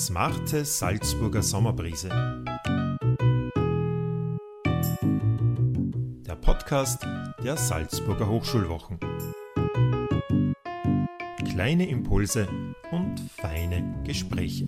Smarte Salzburger Sommerbrise. Der Podcast der Salzburger Hochschulwochen. Kleine Impulse und feine Gespräche.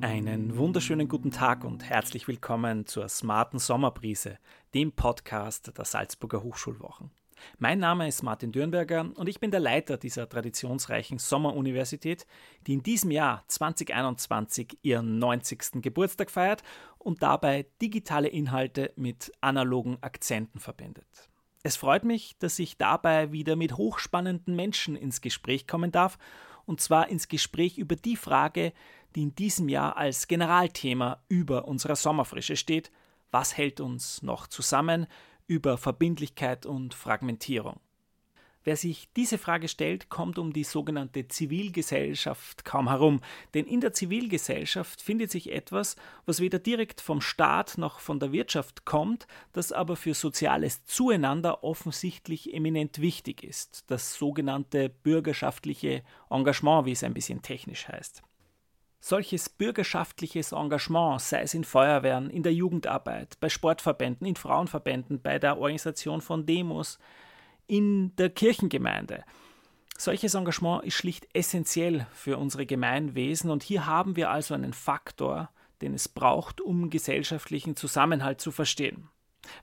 Einen wunderschönen guten Tag und herzlich willkommen zur Smarten Sommerbrise, dem Podcast der Salzburger Hochschulwochen. Mein Name ist Martin Dürnberger und ich bin der Leiter dieser traditionsreichen Sommeruniversität, die in diesem Jahr 2021 ihren 90. Geburtstag feiert und dabei digitale Inhalte mit analogen Akzenten verbindet. Es freut mich, dass ich dabei wieder mit hochspannenden Menschen ins Gespräch kommen darf, und zwar ins Gespräch über die Frage, die in diesem Jahr als Generalthema über unserer Sommerfrische steht. Was hält uns noch zusammen? Über Verbindlichkeit und Fragmentierung. Wer sich diese Frage stellt, kommt um die sogenannte Zivilgesellschaft kaum herum, denn in der Zivilgesellschaft findet sich etwas, was weder direkt vom Staat noch von der Wirtschaft kommt, das aber für soziales Zueinander offensichtlich eminent wichtig ist, das sogenannte bürgerschaftliche Engagement, wie es ein bisschen technisch heißt. Solches bürgerschaftliches Engagement, sei es in Feuerwehren, in der Jugendarbeit, bei Sportverbänden, in Frauenverbänden, bei der Organisation von Demos, in der Kirchengemeinde. Solches Engagement ist schlicht essentiell für unsere Gemeinwesen und hier haben wir also einen Faktor, den es braucht, um gesellschaftlichen Zusammenhalt zu verstehen.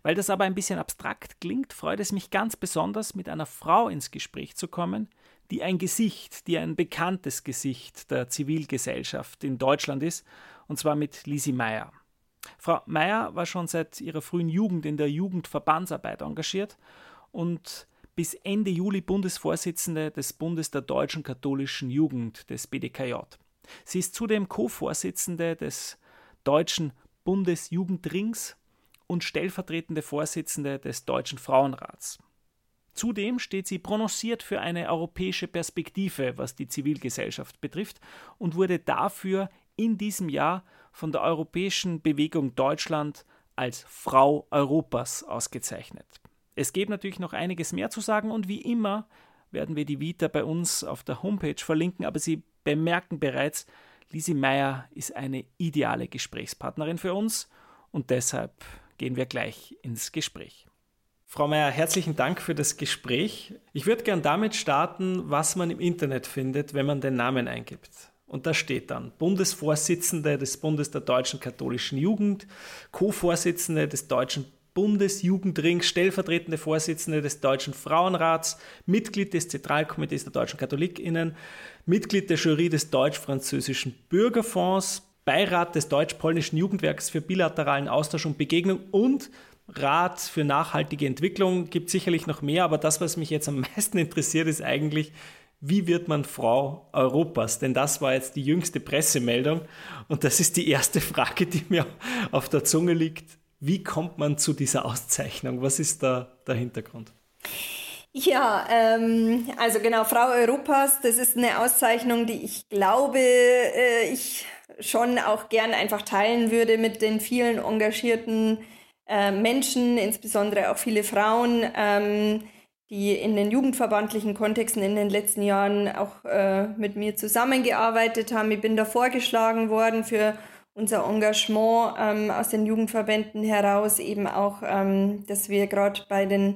Weil das aber ein bisschen abstrakt klingt, freut es mich ganz besonders, mit einer Frau ins Gespräch zu kommen, die ein Gesicht, die ein bekanntes Gesicht der Zivilgesellschaft in Deutschland ist, und zwar mit Lisi Meyer. Frau Meyer war schon seit ihrer frühen Jugend in der Jugendverbandsarbeit engagiert und bis Ende Juli Bundesvorsitzende des Bundes der deutschen katholischen Jugend des BDKJ. Sie ist zudem Co-Vorsitzende des Deutschen Bundesjugendrings und stellvertretende Vorsitzende des Deutschen Frauenrats. Zudem steht sie prononciert für eine europäische Perspektive, was die Zivilgesellschaft betrifft, und wurde dafür in diesem Jahr von der Europäischen Bewegung Deutschland als Frau Europas ausgezeichnet. Es gibt natürlich noch einiges mehr zu sagen und wie immer werden wir die Vita bei uns auf der Homepage verlinken, aber Sie bemerken bereits, Lisi Meyer ist eine ideale Gesprächspartnerin für uns und deshalb gehen wir gleich ins Gespräch. Frau Meyer, herzlichen Dank für das Gespräch. Ich würde gern damit starten, was man im Internet findet, wenn man den Namen eingibt. Und da steht dann Bundesvorsitzende des Bundes der deutschen katholischen Jugend, Co-Vorsitzende des deutschen Bundesjugendrings, stellvertretende Vorsitzende des Deutschen Frauenrats, Mitglied des Zentralkomitees der deutschen Katholikinnen, Mitglied der Jury des deutsch-französischen Bürgerfonds, Beirat des deutsch-polnischen Jugendwerks für bilateralen Austausch und Begegnung und Rat für nachhaltige Entwicklung gibt sicherlich noch mehr, aber das, was mich jetzt am meisten interessiert, ist eigentlich, wie wird man Frau Europas? Denn das war jetzt die jüngste Pressemeldung und das ist die erste Frage, die mir auf der Zunge liegt. Wie kommt man zu dieser Auszeichnung? Was ist da der Hintergrund? Ja, ähm, also genau, Frau Europas, das ist eine Auszeichnung, die ich glaube, äh, ich schon auch gern einfach teilen würde mit den vielen engagierten äh, Menschen, insbesondere auch viele Frauen, ähm, die in den jugendverbandlichen Kontexten in den letzten Jahren auch äh, mit mir zusammengearbeitet haben. Ich bin da vorgeschlagen worden für unser Engagement ähm, aus den Jugendverbänden heraus, eben auch, ähm, dass wir gerade bei den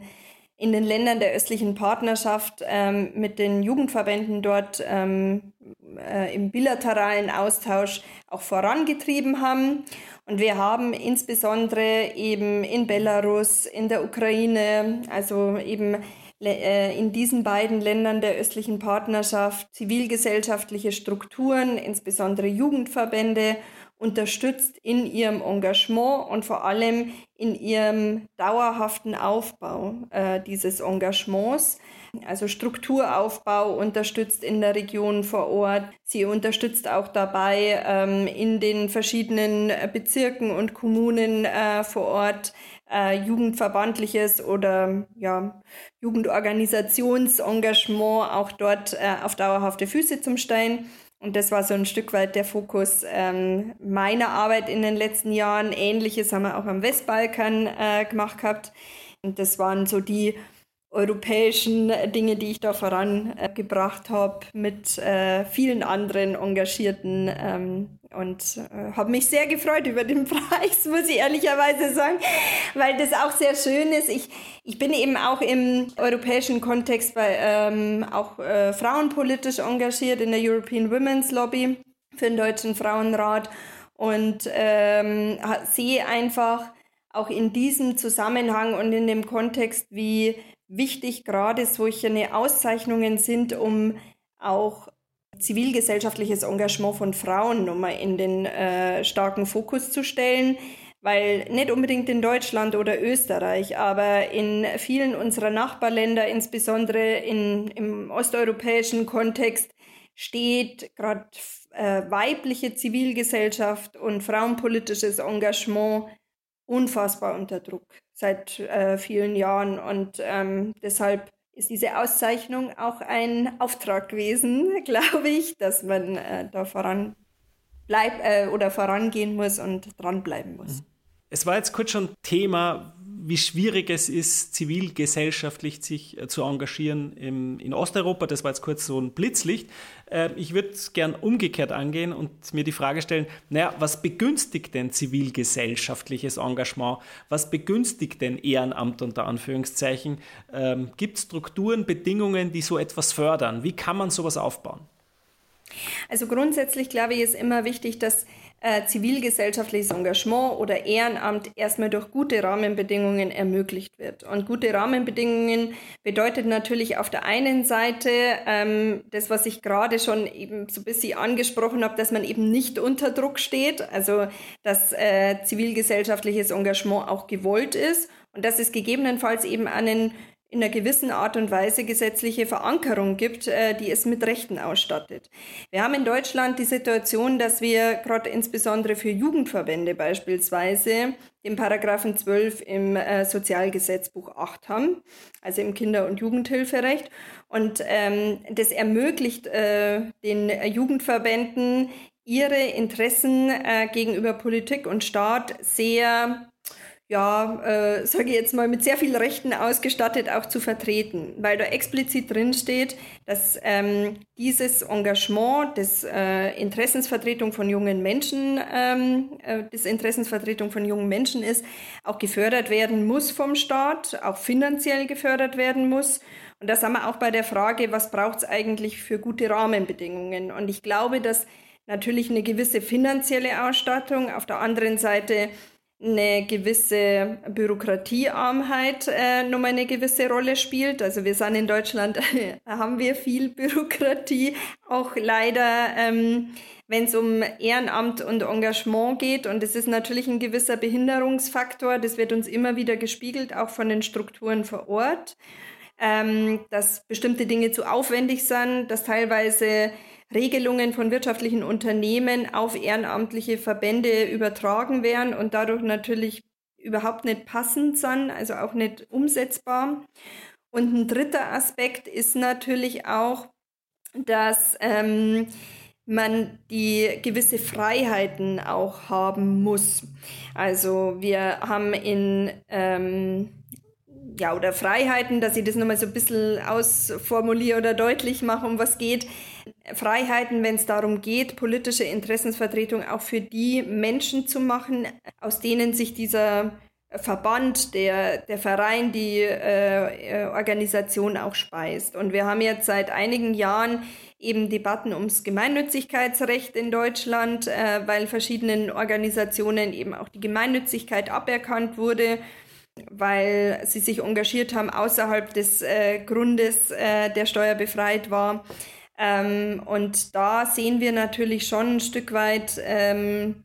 in den Ländern der östlichen Partnerschaft ähm, mit den Jugendverbänden dort ähm, äh, im bilateralen Austausch auch vorangetrieben haben. Und wir haben insbesondere eben in Belarus, in der Ukraine, also eben äh, in diesen beiden Ländern der östlichen Partnerschaft zivilgesellschaftliche Strukturen, insbesondere Jugendverbände, unterstützt in ihrem Engagement und vor allem in ihrem dauerhaften Aufbau äh, dieses Engagements. Also Strukturaufbau unterstützt in der Region vor Ort. Sie unterstützt auch dabei ähm, in den verschiedenen Bezirken und Kommunen äh, vor Ort äh, jugendverbandliches oder ja, Jugendorganisationsengagement auch dort äh, auf dauerhafte Füße zum Stellen. Und das war so ein Stück weit der Fokus ähm, meiner Arbeit in den letzten Jahren. Ähnliches haben wir auch am Westbalkan äh, gemacht gehabt. Und das waren so die europäischen Dinge, die ich da vorangebracht habe, mit äh, vielen anderen Engagierten ähm, und äh, habe mich sehr gefreut über den Preis, muss ich ehrlicherweise sagen, weil das auch sehr schön ist. Ich, ich bin eben auch im europäischen Kontext bei ähm, auch äh, frauenpolitisch engagiert in der European Women's Lobby für den Deutschen Frauenrat und ähm, sehe einfach auch in diesem Zusammenhang und in dem Kontext, wie wichtig gerade solche Auszeichnungen sind, um auch zivilgesellschaftliches Engagement von Frauen nochmal in den äh, starken Fokus zu stellen, weil nicht unbedingt in Deutschland oder Österreich, aber in vielen unserer Nachbarländer, insbesondere in, im osteuropäischen Kontext, steht gerade äh, weibliche Zivilgesellschaft und frauenpolitisches Engagement unfassbar unter Druck seit äh, vielen Jahren. Und ähm, deshalb ist diese Auszeichnung auch ein Auftrag gewesen, glaube ich, dass man äh, da voran bleibt äh, oder vorangehen muss und dranbleiben muss. Es war jetzt kurz schon Thema, wie schwierig es ist, zivilgesellschaftlich sich äh, zu engagieren im, in Osteuropa. Das war jetzt kurz so ein Blitzlicht. Äh, ich würde es gern umgekehrt angehen und mir die Frage stellen, naja, was begünstigt denn zivilgesellschaftliches Engagement? Was begünstigt denn Ehrenamt unter Anführungszeichen? Ähm, Gibt es Strukturen, Bedingungen, die so etwas fördern? Wie kann man sowas aufbauen? Also grundsätzlich glaube ich, ist immer wichtig, dass äh, zivilgesellschaftliches Engagement oder Ehrenamt erstmal durch gute Rahmenbedingungen ermöglicht wird. Und gute Rahmenbedingungen bedeutet natürlich auf der einen Seite ähm, das, was ich gerade schon eben so ein bisschen angesprochen habe, dass man eben nicht unter Druck steht, also dass äh, zivilgesellschaftliches Engagement auch gewollt ist und dass es gegebenenfalls eben einen in einer gewissen Art und Weise gesetzliche Verankerung gibt, äh, die es mit Rechten ausstattet. Wir haben in Deutschland die Situation, dass wir gerade insbesondere für Jugendverbände beispielsweise den Paragraphen 12 im äh, Sozialgesetzbuch 8 haben, also im Kinder- und Jugendhilferecht. Und ähm, das ermöglicht äh, den Jugendverbänden, ihre Interessen äh, gegenüber Politik und Staat sehr ja, äh, sage ich jetzt mal, mit sehr vielen Rechten ausgestattet auch zu vertreten, weil da explizit drin steht, dass ähm, dieses Engagement des äh, Interessensvertretung von jungen Menschen, ähm, äh, das Interessensvertretung von jungen Menschen ist, auch gefördert werden muss vom Staat, auch finanziell gefördert werden muss. Und da sind wir auch bei der Frage, was braucht es eigentlich für gute Rahmenbedingungen? Und ich glaube, dass natürlich eine gewisse finanzielle Ausstattung, auf der anderen Seite eine gewisse Bürokratiearmheit äh, nochmal eine gewisse Rolle spielt. Also wir sind in Deutschland, haben wir viel Bürokratie, auch leider, ähm, wenn es um Ehrenamt und Engagement geht. Und es ist natürlich ein gewisser Behinderungsfaktor. Das wird uns immer wieder gespiegelt, auch von den Strukturen vor Ort, ähm, dass bestimmte Dinge zu aufwendig sind, dass teilweise Regelungen von wirtschaftlichen Unternehmen auf ehrenamtliche Verbände übertragen werden und dadurch natürlich überhaupt nicht passend sind, also auch nicht umsetzbar. Und ein dritter Aspekt ist natürlich auch, dass ähm, man die gewisse Freiheiten auch haben muss. Also wir haben in ähm, ja, oder Freiheiten, dass ich das nochmal so ein bisschen ausformuliere oder deutlich mache, um was geht. Freiheiten, wenn es darum geht, politische Interessensvertretung auch für die Menschen zu machen, aus denen sich dieser Verband, der, der Verein, die äh, Organisation auch speist. Und wir haben jetzt seit einigen Jahren eben Debatten ums Gemeinnützigkeitsrecht in Deutschland, äh, weil verschiedenen Organisationen eben auch die Gemeinnützigkeit aberkannt wurde weil sie sich engagiert haben außerhalb des äh, Grundes, äh, der steuerbefreit war. Ähm, und da sehen wir natürlich schon ein Stück weit, ähm,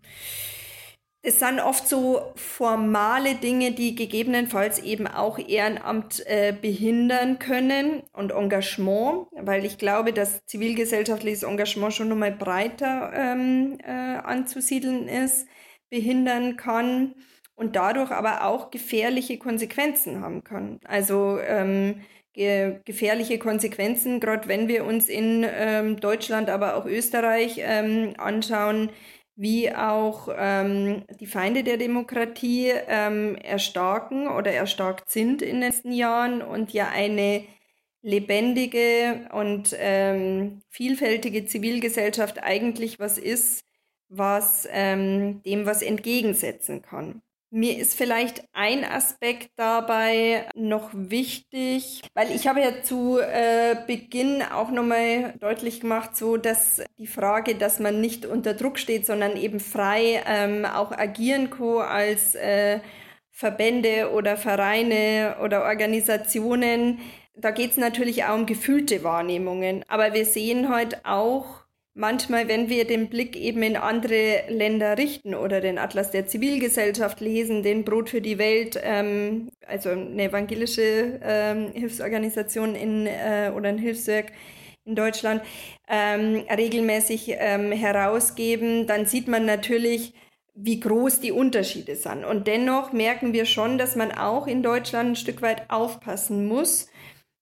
es sind oft so formale Dinge, die gegebenenfalls eben auch Ehrenamt äh, behindern können und Engagement, weil ich glaube, dass zivilgesellschaftliches Engagement schon nochmal breiter ähm, äh, anzusiedeln ist, behindern kann und dadurch aber auch gefährliche Konsequenzen haben kann. Also ähm, ge gefährliche Konsequenzen, gerade wenn wir uns in ähm, Deutschland, aber auch Österreich ähm, anschauen, wie auch ähm, die Feinde der Demokratie ähm, erstarken oder erstarkt sind in den letzten Jahren und ja eine lebendige und ähm, vielfältige Zivilgesellschaft eigentlich was ist, was ähm, dem was entgegensetzen kann. Mir ist vielleicht ein Aspekt dabei noch wichtig, weil ich habe ja zu äh, Beginn auch nochmal deutlich gemacht, so dass die Frage, dass man nicht unter Druck steht, sondern eben frei ähm, auch agieren kann als äh, Verbände oder Vereine oder Organisationen. Da geht es natürlich auch um gefühlte Wahrnehmungen. Aber wir sehen heute auch, manchmal, wenn wir den Blick eben in andere Länder richten oder den Atlas der Zivilgesellschaft lesen, den Brot für die Welt, ähm, also eine evangelische ähm, Hilfsorganisation in, äh, oder ein Hilfswerk in Deutschland, ähm, regelmäßig ähm, herausgeben, dann sieht man natürlich, wie groß die Unterschiede sind. Und dennoch merken wir schon, dass man auch in Deutschland ein Stück weit aufpassen muss,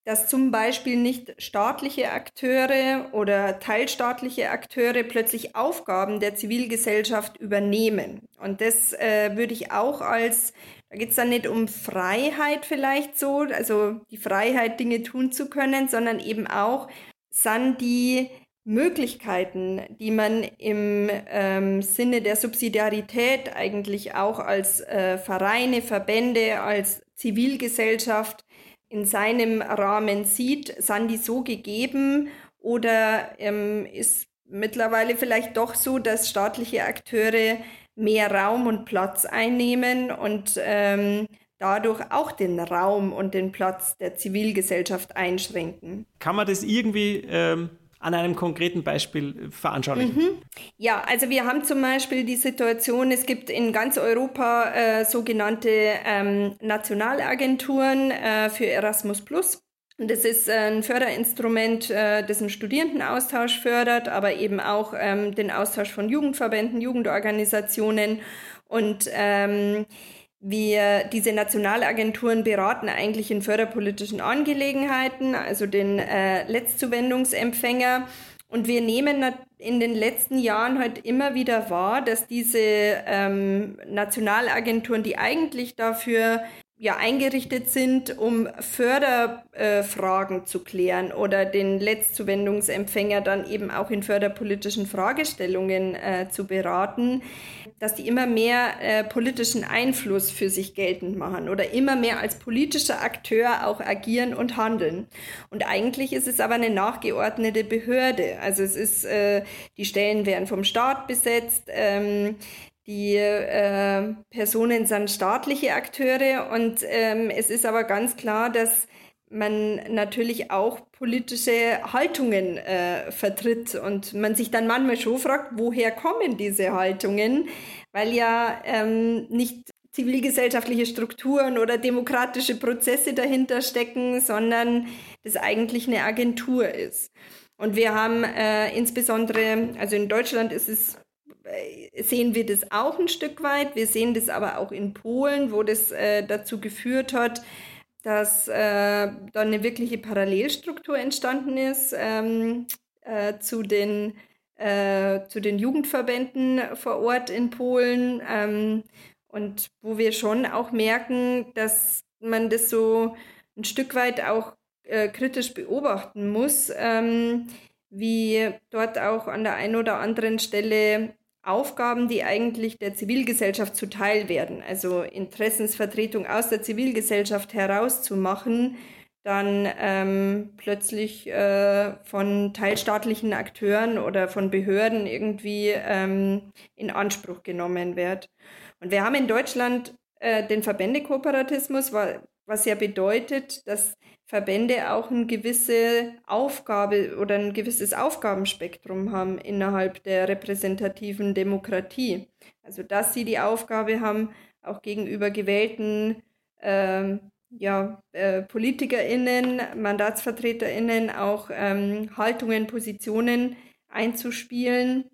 dass zum Beispiel nicht staatliche Akteure oder teilstaatliche Akteure plötzlich Aufgaben der Zivilgesellschaft übernehmen. Und das äh, würde ich auch als, da geht es dann nicht um Freiheit vielleicht so, also die Freiheit, Dinge tun zu können, sondern eben auch, sind die Möglichkeiten, die man im ähm, Sinne der Subsidiarität eigentlich auch als äh, Vereine, Verbände, als Zivilgesellschaft in seinem Rahmen sieht, sind die so gegeben oder ähm, ist mittlerweile vielleicht doch so, dass staatliche Akteure mehr Raum und Platz einnehmen und ähm, dadurch auch den Raum und den Platz der Zivilgesellschaft einschränken. Kann man das irgendwie ähm, an einem konkreten Beispiel veranschaulichen? Mhm. Ja, also wir haben zum Beispiel die Situation, es gibt in ganz Europa äh, sogenannte ähm, Nationalagenturen äh, für Erasmus Plus. Das ist ein Förderinstrument, äh, das einen Studierendenaustausch fördert, aber eben auch ähm, den Austausch von Jugendverbänden, Jugendorganisationen und ähm, wir, diese Nationalagenturen beraten eigentlich in förderpolitischen Angelegenheiten, also den äh, Letztzuwendungsempfänger. Und wir nehmen in den letzten Jahren halt immer wieder wahr, dass diese ähm, Nationalagenturen, die eigentlich dafür ja eingerichtet sind, um Förderfragen äh, zu klären oder den Letztzuwendungsempfänger dann eben auch in förderpolitischen Fragestellungen äh, zu beraten, dass die immer mehr äh, politischen Einfluss für sich geltend machen oder immer mehr als politischer Akteur auch agieren und handeln. Und eigentlich ist es aber eine nachgeordnete Behörde. Also es ist, äh, die Stellen werden vom Staat besetzt. Ähm, die äh, Personen sind staatliche Akteure und ähm, es ist aber ganz klar, dass man natürlich auch politische Haltungen äh, vertritt und man sich dann manchmal schon fragt, woher kommen diese Haltungen, weil ja ähm, nicht zivilgesellschaftliche Strukturen oder demokratische Prozesse dahinter stecken, sondern das eigentlich eine Agentur ist. Und wir haben äh, insbesondere, also in Deutschland ist es äh, sehen wir das auch ein Stück weit. Wir sehen das aber auch in Polen, wo das äh, dazu geführt hat, dass äh, da eine wirkliche Parallelstruktur entstanden ist ähm, äh, zu, den, äh, zu den Jugendverbänden vor Ort in Polen. Ähm, und wo wir schon auch merken, dass man das so ein Stück weit auch äh, kritisch beobachten muss, ähm, wie dort auch an der einen oder anderen Stelle Aufgaben, die eigentlich der Zivilgesellschaft zuteil werden, also Interessensvertretung aus der Zivilgesellschaft herauszumachen, dann ähm, plötzlich äh, von teilstaatlichen Akteuren oder von Behörden irgendwie ähm, in Anspruch genommen wird. Und wir haben in Deutschland äh, den Verbändekooperatismus, was ja bedeutet, dass Verbände auch eine gewisse Aufgabe oder ein gewisses Aufgabenspektrum haben innerhalb der repräsentativen Demokratie. Also dass sie die Aufgabe haben, auch gegenüber gewählten ähm, ja, äh, PolitikerInnen, MandatsvertreterInnen auch ähm, Haltungen, Positionen einzuspielen,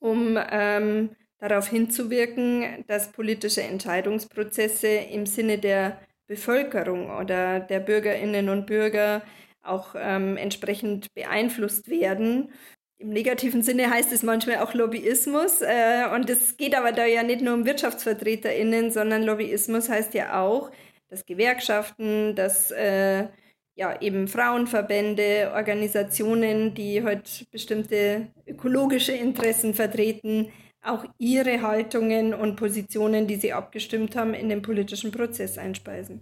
um ähm, darauf hinzuwirken, dass politische Entscheidungsprozesse im Sinne der Bevölkerung oder der Bürgerinnen und Bürger auch ähm, entsprechend beeinflusst werden. im negativen Sinne heißt es manchmal auch Lobbyismus. Äh, und es geht aber da ja nicht nur um WirtschaftsvertreterInnen, sondern Lobbyismus heißt ja auch, dass Gewerkschaften, dass äh, ja eben Frauenverbände, Organisationen, die heute halt bestimmte ökologische Interessen vertreten, auch ihre Haltungen und Positionen, die sie abgestimmt haben, in den politischen Prozess einspeisen.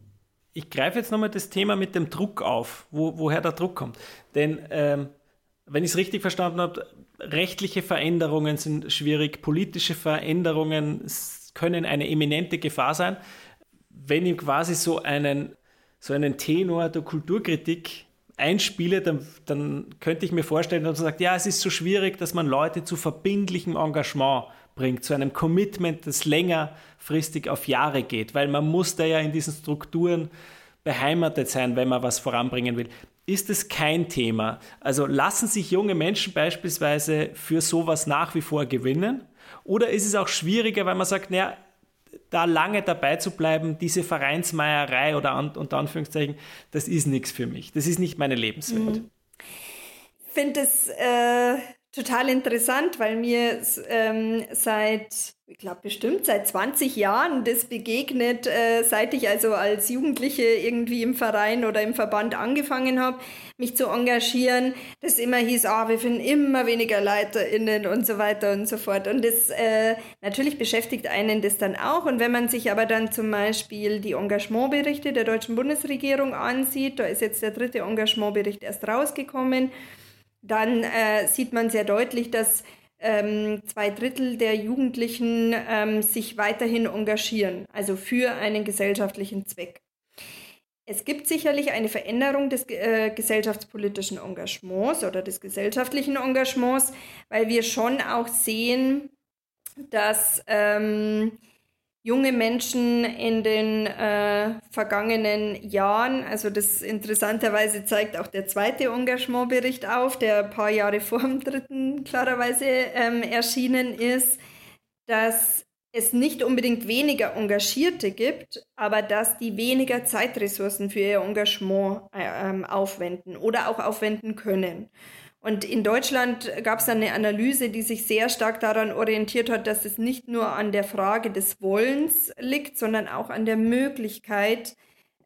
Ich greife jetzt nochmal das Thema mit dem Druck auf, wo, woher der Druck kommt. Denn ähm, wenn ich es richtig verstanden habe, rechtliche Veränderungen sind schwierig, politische Veränderungen können eine eminente Gefahr sein. Wenn ich quasi so einen, so einen Tenor der Kulturkritik einspiele, dann, dann könnte ich mir vorstellen, dass man sagt, ja, es ist so schwierig, dass man Leute zu verbindlichem Engagement bringt, zu einem Commitment, das längerfristig auf Jahre geht, weil man muss da ja in diesen Strukturen beheimatet sein, wenn man was voranbringen will. Ist es kein Thema? Also lassen sich junge Menschen beispielsweise für sowas nach wie vor gewinnen? Oder ist es auch schwieriger, weil man sagt, naja, da lange dabei zu bleiben, diese Vereinsmeierei oder an, unter Anführungszeichen, das ist nichts für mich. Das ist nicht meine Lebenswelt. Mhm. Finde es äh, total interessant, weil mir ähm, seit ich glaube bestimmt seit 20 Jahren das begegnet, äh, seit ich also als Jugendliche irgendwie im Verein oder im Verband angefangen habe, mich zu engagieren, das immer hieß, ah, wir finden immer weniger LeiterInnen und so weiter und so fort. Und das äh, natürlich beschäftigt einen das dann auch. Und wenn man sich aber dann zum Beispiel die Engagementberichte der deutschen Bundesregierung ansieht, da ist jetzt der dritte Engagementbericht erst rausgekommen, dann äh, sieht man sehr deutlich, dass ähm, zwei Drittel der Jugendlichen ähm, sich weiterhin engagieren, also für einen gesellschaftlichen Zweck. Es gibt sicherlich eine Veränderung des äh, gesellschaftspolitischen Engagements oder des gesellschaftlichen Engagements, weil wir schon auch sehen, dass ähm, junge Menschen in den äh, vergangenen Jahren, also das interessanterweise zeigt auch der zweite Engagementbericht auf, der ein paar Jahre vor dem dritten klarerweise ähm, erschienen ist, dass es nicht unbedingt weniger Engagierte gibt, aber dass die weniger Zeitressourcen für ihr Engagement äh, ähm, aufwenden oder auch aufwenden können. Und in Deutschland gab es eine Analyse, die sich sehr stark daran orientiert hat, dass es nicht nur an der Frage des Wollens liegt, sondern auch an der Möglichkeit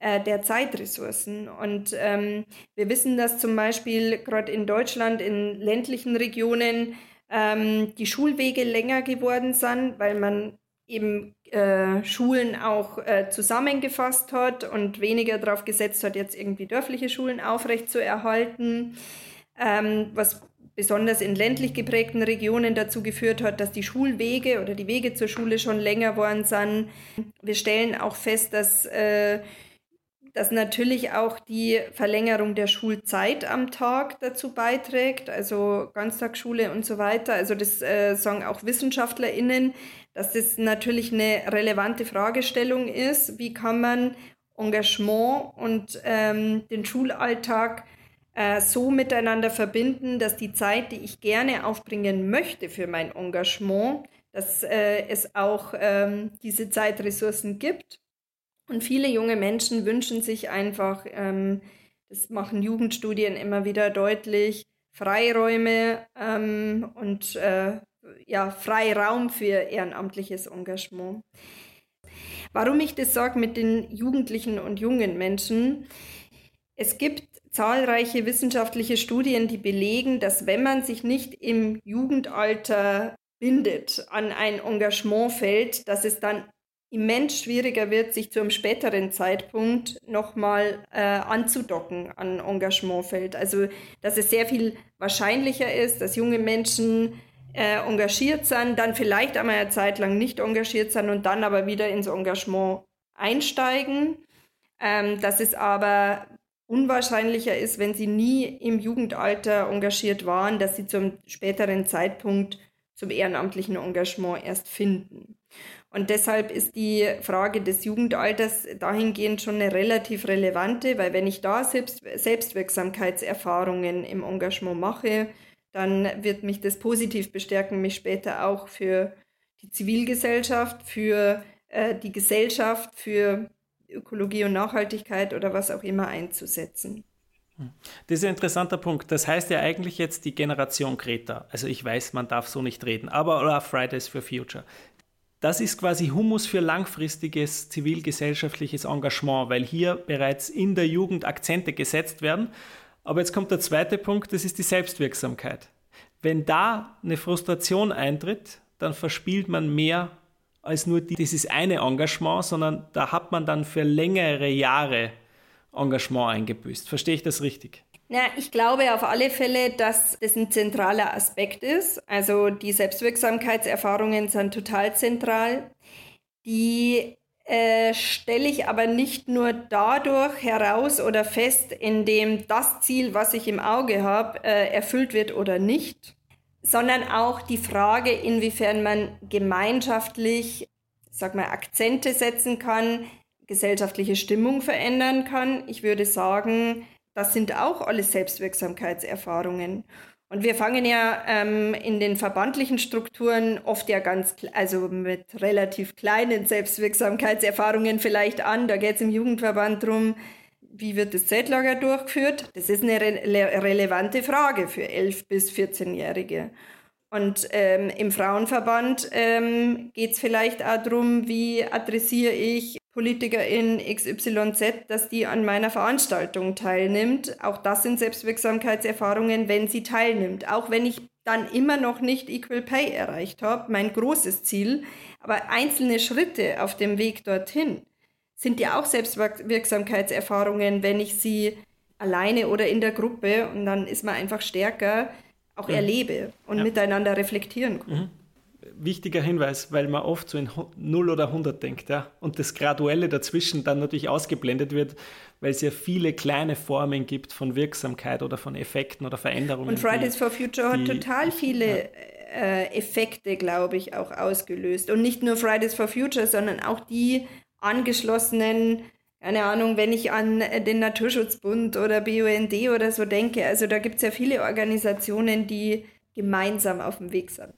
äh, der Zeitressourcen. Und ähm, wir wissen, dass zum Beispiel gerade in Deutschland, in ländlichen Regionen, ähm, die Schulwege länger geworden sind, weil man eben äh, Schulen auch äh, zusammengefasst hat und weniger darauf gesetzt hat, jetzt irgendwie dörfliche Schulen aufrechtzuerhalten ähm, was besonders in ländlich geprägten Regionen dazu geführt hat, dass die Schulwege oder die Wege zur Schule schon länger worden sind. Wir stellen auch fest, dass, äh, dass natürlich auch die Verlängerung der Schulzeit am Tag dazu beiträgt, also Ganztagsschule und so weiter. Also das äh, sagen auch WissenschaftlerInnen, dass das natürlich eine relevante Fragestellung ist. Wie kann man Engagement und ähm, den Schulalltag äh, so miteinander verbinden, dass die Zeit, die ich gerne aufbringen möchte für mein Engagement, dass äh, es auch ähm, diese Zeitressourcen gibt. Und viele junge Menschen wünschen sich einfach, ähm, das machen Jugendstudien immer wieder deutlich, Freiräume ähm, und äh, ja, Freiraum für ehrenamtliches Engagement. Warum ich das sage mit den Jugendlichen und jungen Menschen? Es gibt zahlreiche wissenschaftliche Studien, die belegen, dass wenn man sich nicht im Jugendalter bindet an ein Engagementfeld, dass es dann immens schwieriger wird, sich zu einem späteren Zeitpunkt nochmal äh, anzudocken an Engagementfeld. Also dass es sehr viel wahrscheinlicher ist, dass junge Menschen äh, engagiert sind, dann vielleicht einmal eine Zeit lang nicht engagiert sind und dann aber wieder ins Engagement einsteigen. Ähm, dass es aber unwahrscheinlicher ist, wenn sie nie im Jugendalter engagiert waren, dass sie zum späteren Zeitpunkt zum ehrenamtlichen Engagement erst finden. Und deshalb ist die Frage des Jugendalters dahingehend schon eine relativ relevante, weil wenn ich da Selbst Selbstwirksamkeitserfahrungen im Engagement mache, dann wird mich das positiv bestärken, mich später auch für die Zivilgesellschaft, für äh, die Gesellschaft, für Ökologie und Nachhaltigkeit oder was auch immer einzusetzen. Das ist ein interessanter Punkt. Das heißt ja eigentlich jetzt die Generation Greta. Also ich weiß, man darf so nicht reden, aber oder Fridays for Future. Das ist quasi Humus für langfristiges zivilgesellschaftliches Engagement, weil hier bereits in der Jugend Akzente gesetzt werden. Aber jetzt kommt der zweite Punkt, das ist die Selbstwirksamkeit. Wenn da eine Frustration eintritt, dann verspielt man mehr als nur dieses eine Engagement, sondern da hat man dann für längere Jahre Engagement eingebüßt. Verstehe ich das richtig? Ja, ich glaube auf alle Fälle, dass das ein zentraler Aspekt ist. Also die Selbstwirksamkeitserfahrungen sind total zentral. Die äh, stelle ich aber nicht nur dadurch heraus oder fest, indem das Ziel, was ich im Auge habe, äh, erfüllt wird oder nicht, sondern auch die Frage, inwiefern man gemeinschaftlich, sag mal, Akzente setzen kann, gesellschaftliche Stimmung verändern kann. Ich würde sagen, das sind auch alles Selbstwirksamkeitserfahrungen. Und wir fangen ja ähm, in den verbandlichen Strukturen oft ja ganz, also mit relativ kleinen Selbstwirksamkeitserfahrungen vielleicht an. Da geht es im Jugendverband darum, wie wird das Zeltlager durchgeführt? Das ist eine re relevante Frage für 11- bis 14-Jährige. Und ähm, im Frauenverband ähm, geht es vielleicht auch darum, wie adressiere ich Politikerin XYZ, dass die an meiner Veranstaltung teilnimmt. Auch das sind Selbstwirksamkeitserfahrungen, wenn sie teilnimmt. Auch wenn ich dann immer noch nicht Equal Pay erreicht habe, mein großes Ziel. Aber einzelne Schritte auf dem Weg dorthin sind ja auch Selbstwirksamkeitserfahrungen, wenn ich sie alleine oder in der Gruppe und dann ist man einfach stärker, auch mhm. erlebe und ja. miteinander reflektieren kann. Mhm wichtiger Hinweis, weil man oft so in 0 oder 100 denkt, ja, und das Graduelle dazwischen dann natürlich ausgeblendet wird, weil es ja viele kleine Formen gibt von Wirksamkeit oder von Effekten oder Veränderungen. Und Fridays die, for Future hat total viele ja. äh, Effekte, glaube ich, auch ausgelöst. Und nicht nur Fridays for Future, sondern auch die angeschlossenen keine Ahnung, wenn ich an den Naturschutzbund oder BUND oder so denke, also da gibt es ja viele Organisationen, die gemeinsam auf dem Weg sind.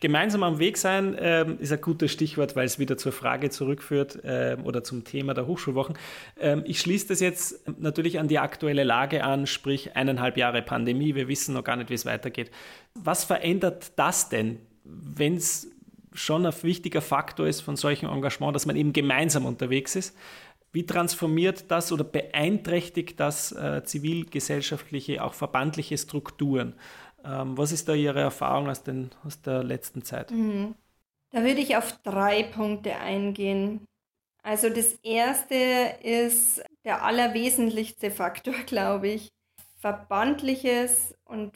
Gemeinsam am Weg sein ähm, ist ein gutes Stichwort, weil es wieder zur Frage zurückführt ähm, oder zum Thema der Hochschulwochen. Ähm, ich schließe das jetzt natürlich an die aktuelle Lage an, sprich eineinhalb Jahre Pandemie. Wir wissen noch gar nicht, wie es weitergeht. Was verändert das denn, wenn es schon ein wichtiger Faktor ist von solchen Engagement, dass man eben gemeinsam unterwegs ist? Wie transformiert das oder beeinträchtigt das äh, zivilgesellschaftliche, auch verbandliche Strukturen? Ähm, was ist da Ihre Erfahrung aus, den, aus der letzten Zeit? Mhm. Da würde ich auf drei Punkte eingehen. Also das erste ist der allerwesentlichste Faktor, glaube ich. Verbandliches und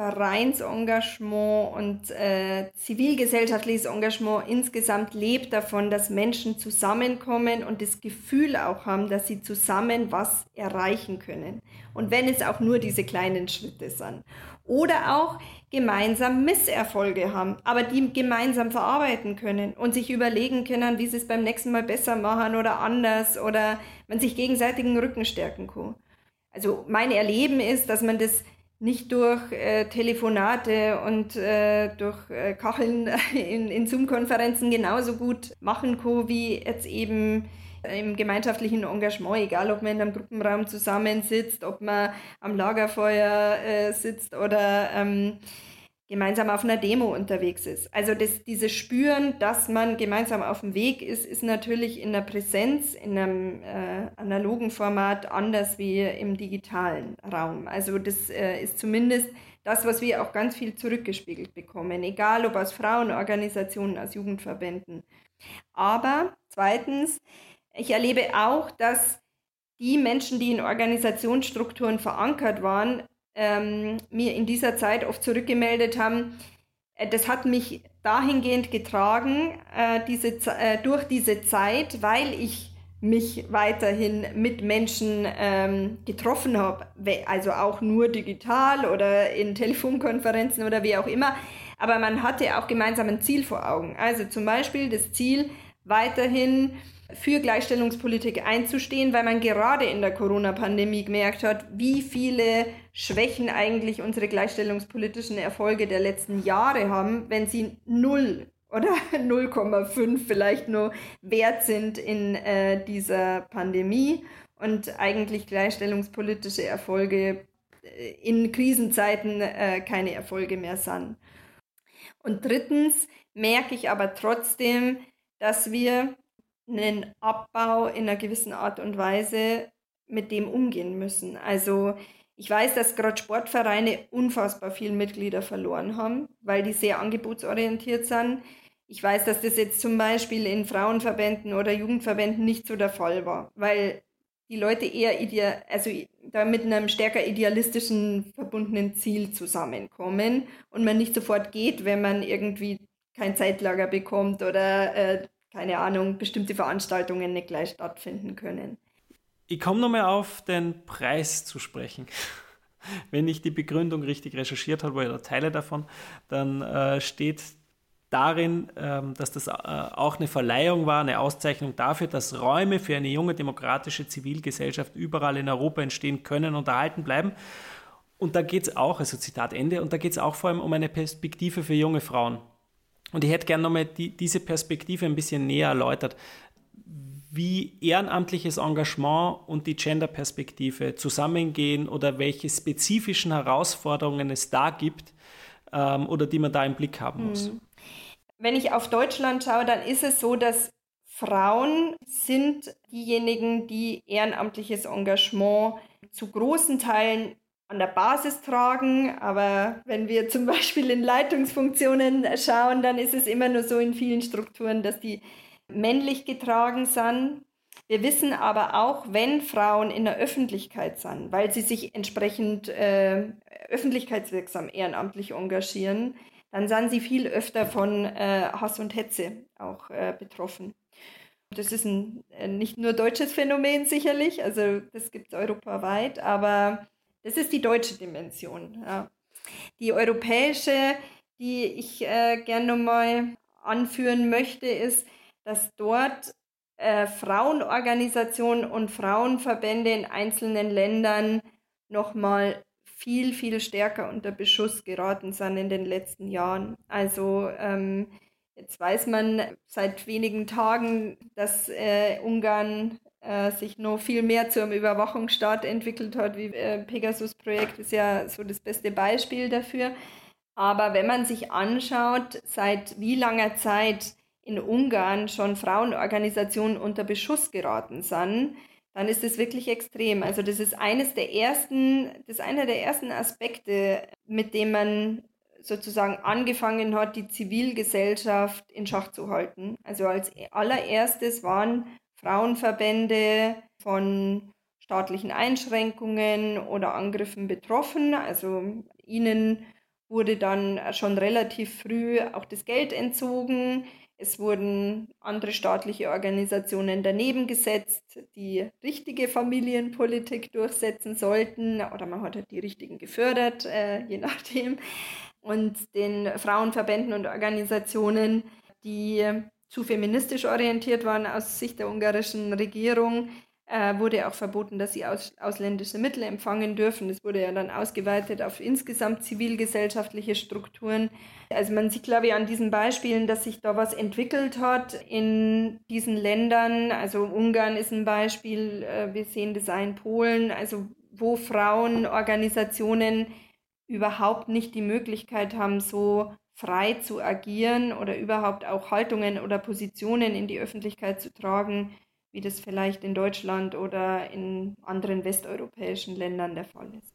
Vereinsengagement und äh, zivilgesellschaftliches Engagement insgesamt lebt davon, dass Menschen zusammenkommen und das Gefühl auch haben, dass sie zusammen was erreichen können. Und wenn es auch nur diese kleinen Schritte sind oder auch gemeinsam Misserfolge haben, aber die gemeinsam verarbeiten können und sich überlegen können, wie sie es beim nächsten Mal besser machen oder anders oder man sich gegenseitigen Rücken stärken kann. Also mein Erleben ist, dass man das nicht durch äh, Telefonate und äh, durch äh, Kacheln in, in Zoom-Konferenzen genauso gut machen kann, wie jetzt eben im gemeinschaftlichen Engagement, egal ob man in einem Gruppenraum zusammensitzt, ob man am Lagerfeuer äh, sitzt oder ähm, gemeinsam auf einer Demo unterwegs ist. Also das, dieses Spüren, dass man gemeinsam auf dem Weg ist, ist natürlich in der Präsenz, in einem äh, analogen Format anders wie im digitalen Raum. Also das äh, ist zumindest das, was wir auch ganz viel zurückgespiegelt bekommen, egal ob aus Frauenorganisationen, aus Jugendverbänden. Aber zweitens, ich erlebe auch, dass die Menschen, die in Organisationsstrukturen verankert waren, ähm, mir in dieser Zeit oft zurückgemeldet haben, äh, das hat mich dahingehend getragen äh, diese, äh, durch diese Zeit, weil ich mich weiterhin mit Menschen ähm, getroffen habe, also auch nur digital oder in Telefonkonferenzen oder wie auch immer. Aber man hatte auch gemeinsam ein Ziel vor Augen. Also zum Beispiel das Ziel, weiterhin für Gleichstellungspolitik einzustehen, weil man gerade in der Corona-Pandemie gemerkt hat, wie viele Schwächen eigentlich unsere gleichstellungspolitischen Erfolge der letzten Jahre haben, wenn sie null oder 0,5 vielleicht nur wert sind in äh, dieser Pandemie. und eigentlich gleichstellungspolitische Erfolge äh, in Krisenzeiten äh, keine Erfolge mehr sind. Und drittens merke ich aber trotzdem, dass wir einen Abbau in einer gewissen Art und Weise mit dem umgehen müssen. Also ich weiß, dass gerade Sportvereine unfassbar viele Mitglieder verloren haben, weil die sehr angebotsorientiert sind. Ich weiß, dass das jetzt zum Beispiel in Frauenverbänden oder Jugendverbänden nicht so der Fall war, weil die Leute eher ideal, also da mit einem stärker idealistischen verbundenen Ziel zusammenkommen und man nicht sofort geht, wenn man irgendwie kein Zeitlager bekommt oder äh, keine Ahnung, bestimmte Veranstaltungen nicht gleich stattfinden können. Ich komme nochmal auf den Preis zu sprechen. Wenn ich die Begründung richtig recherchiert habe oder Teile davon, dann äh, steht darin, ähm, dass das äh, auch eine Verleihung war, eine Auszeichnung dafür, dass Räume für eine junge demokratische Zivilgesellschaft überall in Europa entstehen können und erhalten bleiben. Und da geht es auch, also Zitat Ende, und da geht es auch vor allem um eine Perspektive für junge Frauen. Und ich hätte gerne nochmal die, diese Perspektive ein bisschen näher erläutert wie ehrenamtliches Engagement und die Gender-Perspektive zusammengehen oder welche spezifischen Herausforderungen es da gibt ähm, oder die man da im Blick haben muss. Hm. Wenn ich auf Deutschland schaue, dann ist es so, dass Frauen sind diejenigen, die ehrenamtliches Engagement zu großen Teilen an der Basis tragen. Aber wenn wir zum Beispiel in Leitungsfunktionen schauen, dann ist es immer nur so in vielen Strukturen, dass die männlich getragen sind. Wir wissen aber auch, wenn Frauen in der Öffentlichkeit sind, weil sie sich entsprechend äh, öffentlichkeitswirksam ehrenamtlich engagieren, dann sind sie viel öfter von äh, Hass und Hetze auch äh, betroffen. Das ist ein äh, nicht nur deutsches Phänomen sicherlich, also das gibt es europaweit, aber das ist die deutsche Dimension. Ja. Die europäische, die ich äh, gerne nochmal anführen möchte, ist, dass dort äh, Frauenorganisationen und Frauenverbände in einzelnen Ländern nochmal viel, viel stärker unter Beschuss geraten sind in den letzten Jahren. Also ähm, jetzt weiß man seit wenigen Tagen, dass äh, Ungarn äh, sich noch viel mehr zu einem Überwachungsstaat entwickelt hat, wie äh, Pegasus-Projekt ist ja so das beste Beispiel dafür. Aber wenn man sich anschaut, seit wie langer Zeit in Ungarn schon Frauenorganisationen unter Beschuss geraten sind, dann ist es wirklich extrem. Also das ist eines der ersten, das ist einer der ersten Aspekte, mit dem man sozusagen angefangen hat, die Zivilgesellschaft in Schach zu halten. Also als allererstes waren Frauenverbände von staatlichen Einschränkungen oder Angriffen betroffen. Also ihnen wurde dann schon relativ früh auch das Geld entzogen. Es wurden andere staatliche Organisationen daneben gesetzt, die richtige Familienpolitik durchsetzen sollten oder man hat halt die richtigen gefördert, äh, je nachdem. Und den Frauenverbänden und Organisationen, die zu feministisch orientiert waren aus Sicht der ungarischen Regierung, äh, wurde auch verboten, dass sie aus, ausländische Mittel empfangen dürfen. Das wurde ja dann ausgeweitet auf insgesamt zivilgesellschaftliche Strukturen. Also man sieht, glaube ich, an diesen Beispielen, dass sich da was entwickelt hat in diesen Ländern. Also Ungarn ist ein Beispiel, äh, wir sehen das in Polen, also wo Frauenorganisationen überhaupt nicht die Möglichkeit haben, so frei zu agieren oder überhaupt auch Haltungen oder Positionen in die Öffentlichkeit zu tragen, wie das vielleicht in Deutschland oder in anderen westeuropäischen Ländern der Fall ist.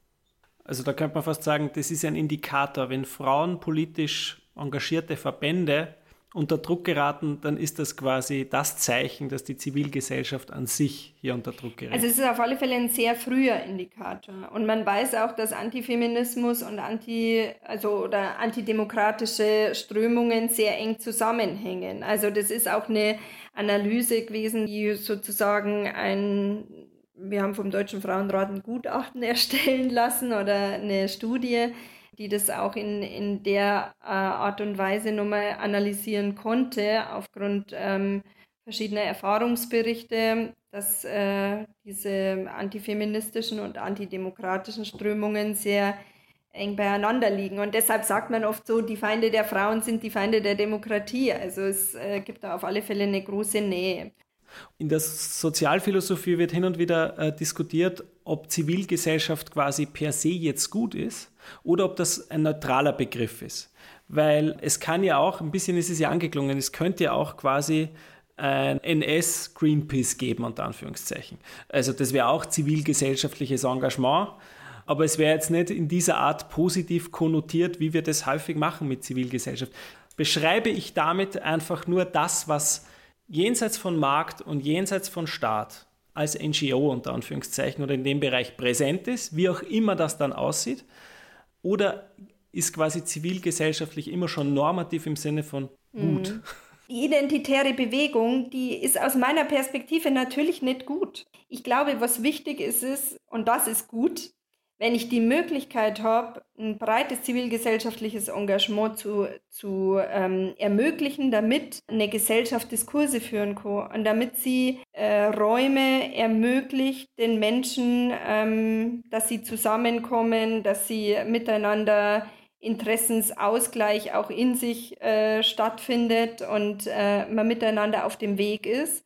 Also da könnte man fast sagen, das ist ein Indikator. Wenn Frauen politisch engagierte Verbände unter Druck geraten, dann ist das quasi das Zeichen, dass die Zivilgesellschaft an sich hier unter Druck gerät. Also es ist auf alle Fälle ein sehr früher Indikator. Und man weiß auch, dass Antifeminismus und Anti, also oder antidemokratische Strömungen sehr eng zusammenhängen. Also das ist auch eine Analyse gewesen, die sozusagen ein wir haben vom Deutschen Frauenrat ein Gutachten erstellen lassen oder eine Studie, die das auch in, in der äh, Art und Weise nochmal analysieren konnte, aufgrund ähm, verschiedener Erfahrungsberichte, dass äh, diese antifeministischen und antidemokratischen Strömungen sehr eng beieinander liegen. Und deshalb sagt man oft so, die Feinde der Frauen sind die Feinde der Demokratie. Also es äh, gibt da auf alle Fälle eine große Nähe. In der Sozialphilosophie wird hin und wieder äh, diskutiert, ob Zivilgesellschaft quasi per se jetzt gut ist oder ob das ein neutraler Begriff ist. Weil es kann ja auch, ein bisschen ist es ja angeklungen, es könnte ja auch quasi ein NS-Greenpeace geben, unter Anführungszeichen. Also das wäre auch zivilgesellschaftliches Engagement, aber es wäre jetzt nicht in dieser Art positiv konnotiert, wie wir das häufig machen mit Zivilgesellschaft. Beschreibe ich damit einfach nur das, was jenseits von Markt und jenseits von Staat als NGO unter Anführungszeichen oder in dem Bereich präsent ist, wie auch immer das dann aussieht? Oder ist quasi zivilgesellschaftlich immer schon normativ im Sinne von gut? Mhm. Die identitäre Bewegung, die ist aus meiner Perspektive natürlich nicht gut. Ich glaube, was wichtig ist, ist, und das ist gut, wenn ich die Möglichkeit habe, ein breites zivilgesellschaftliches Engagement zu, zu ähm, ermöglichen, damit eine Gesellschaft Diskurse führen kann und damit sie äh, Räume ermöglicht den Menschen, ähm, dass sie zusammenkommen, dass sie miteinander Interessensausgleich auch in sich äh, stattfindet und äh, man miteinander auf dem Weg ist.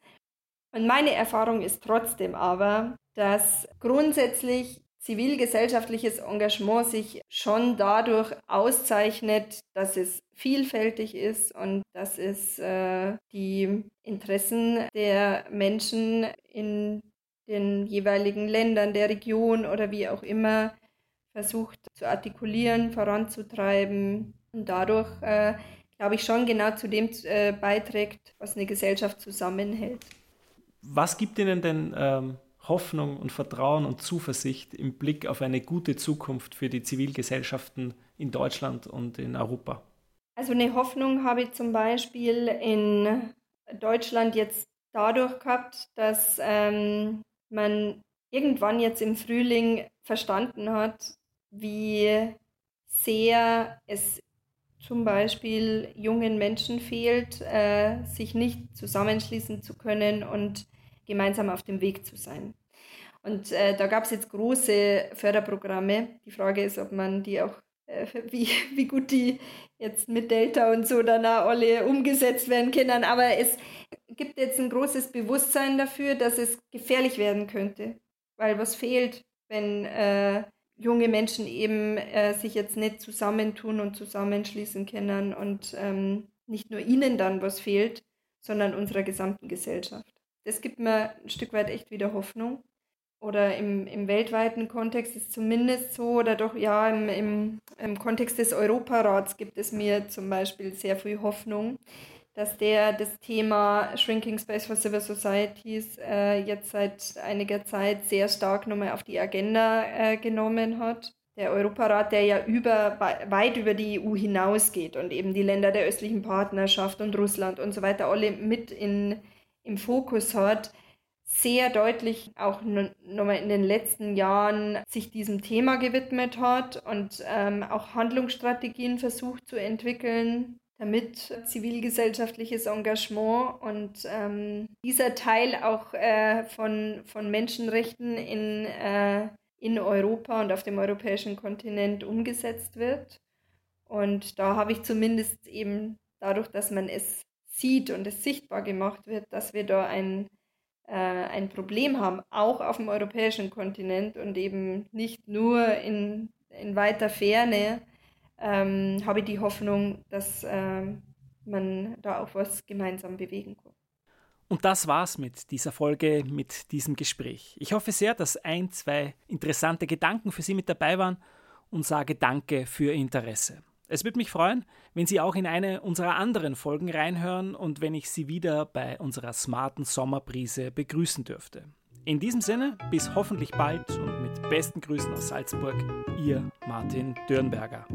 Und meine Erfahrung ist trotzdem aber, dass grundsätzlich zivilgesellschaftliches Engagement sich schon dadurch auszeichnet, dass es vielfältig ist und dass es äh, die Interessen der Menschen in den jeweiligen Ländern, der Region oder wie auch immer versucht zu artikulieren, voranzutreiben und dadurch, äh, glaube ich, schon genau zu dem äh, beiträgt, was eine Gesellschaft zusammenhält. Was gibt Ihnen denn ähm, Hoffnung und Vertrauen und Zuversicht im Blick auf eine gute Zukunft für die Zivilgesellschaften in Deutschland und in Europa? Also eine Hoffnung habe ich zum Beispiel in Deutschland jetzt dadurch gehabt, dass ähm, man irgendwann jetzt im Frühling verstanden hat, wie sehr es zum Beispiel jungen Menschen fehlt, äh, sich nicht zusammenschließen zu können und gemeinsam auf dem Weg zu sein. Und äh, da gab es jetzt große Förderprogramme. Die Frage ist, ob man die auch, äh, wie, wie gut die jetzt mit Delta und so dann auch alle umgesetzt werden können. Aber es gibt jetzt ein großes Bewusstsein dafür, dass es gefährlich werden könnte. Weil was fehlt, wenn äh, junge Menschen eben äh, sich jetzt nicht zusammentun und zusammenschließen können und ähm, nicht nur ihnen dann was fehlt, sondern unserer gesamten Gesellschaft. Das gibt mir ein Stück weit echt wieder Hoffnung. Oder im, im weltweiten Kontext ist zumindest so, oder doch ja, im, im, im Kontext des Europarats gibt es mir zum Beispiel sehr viel Hoffnung, dass der das Thema Shrinking Space for Civil Societies äh, jetzt seit einiger Zeit sehr stark nochmal auf die Agenda äh, genommen hat. Der Europarat, der ja über, weit über die EU hinausgeht und eben die Länder der östlichen Partnerschaft und Russland und so weiter alle mit in, im Fokus hat, sehr deutlich auch nochmal in den letzten Jahren sich diesem Thema gewidmet hat und ähm, auch Handlungsstrategien versucht zu entwickeln, damit zivilgesellschaftliches Engagement und ähm, dieser Teil auch äh, von, von Menschenrechten in, äh, in Europa und auf dem europäischen Kontinent umgesetzt wird. Und da habe ich zumindest eben dadurch, dass man es sieht und es sichtbar gemacht wird, dass wir da ein, ein Problem haben, auch auf dem europäischen Kontinent und eben nicht nur in, in weiter Ferne, ähm, habe ich die Hoffnung, dass ähm, man da auch was gemeinsam bewegen kann. Und das war's mit dieser Folge, mit diesem Gespräch. Ich hoffe sehr, dass ein, zwei interessante Gedanken für Sie mit dabei waren und sage Danke für Ihr Interesse. Es würde mich freuen, wenn Sie auch in eine unserer anderen Folgen reinhören und wenn ich Sie wieder bei unserer smarten Sommerbrise begrüßen dürfte. In diesem Sinne, bis hoffentlich bald und mit besten Grüßen aus Salzburg, Ihr Martin Dürnberger.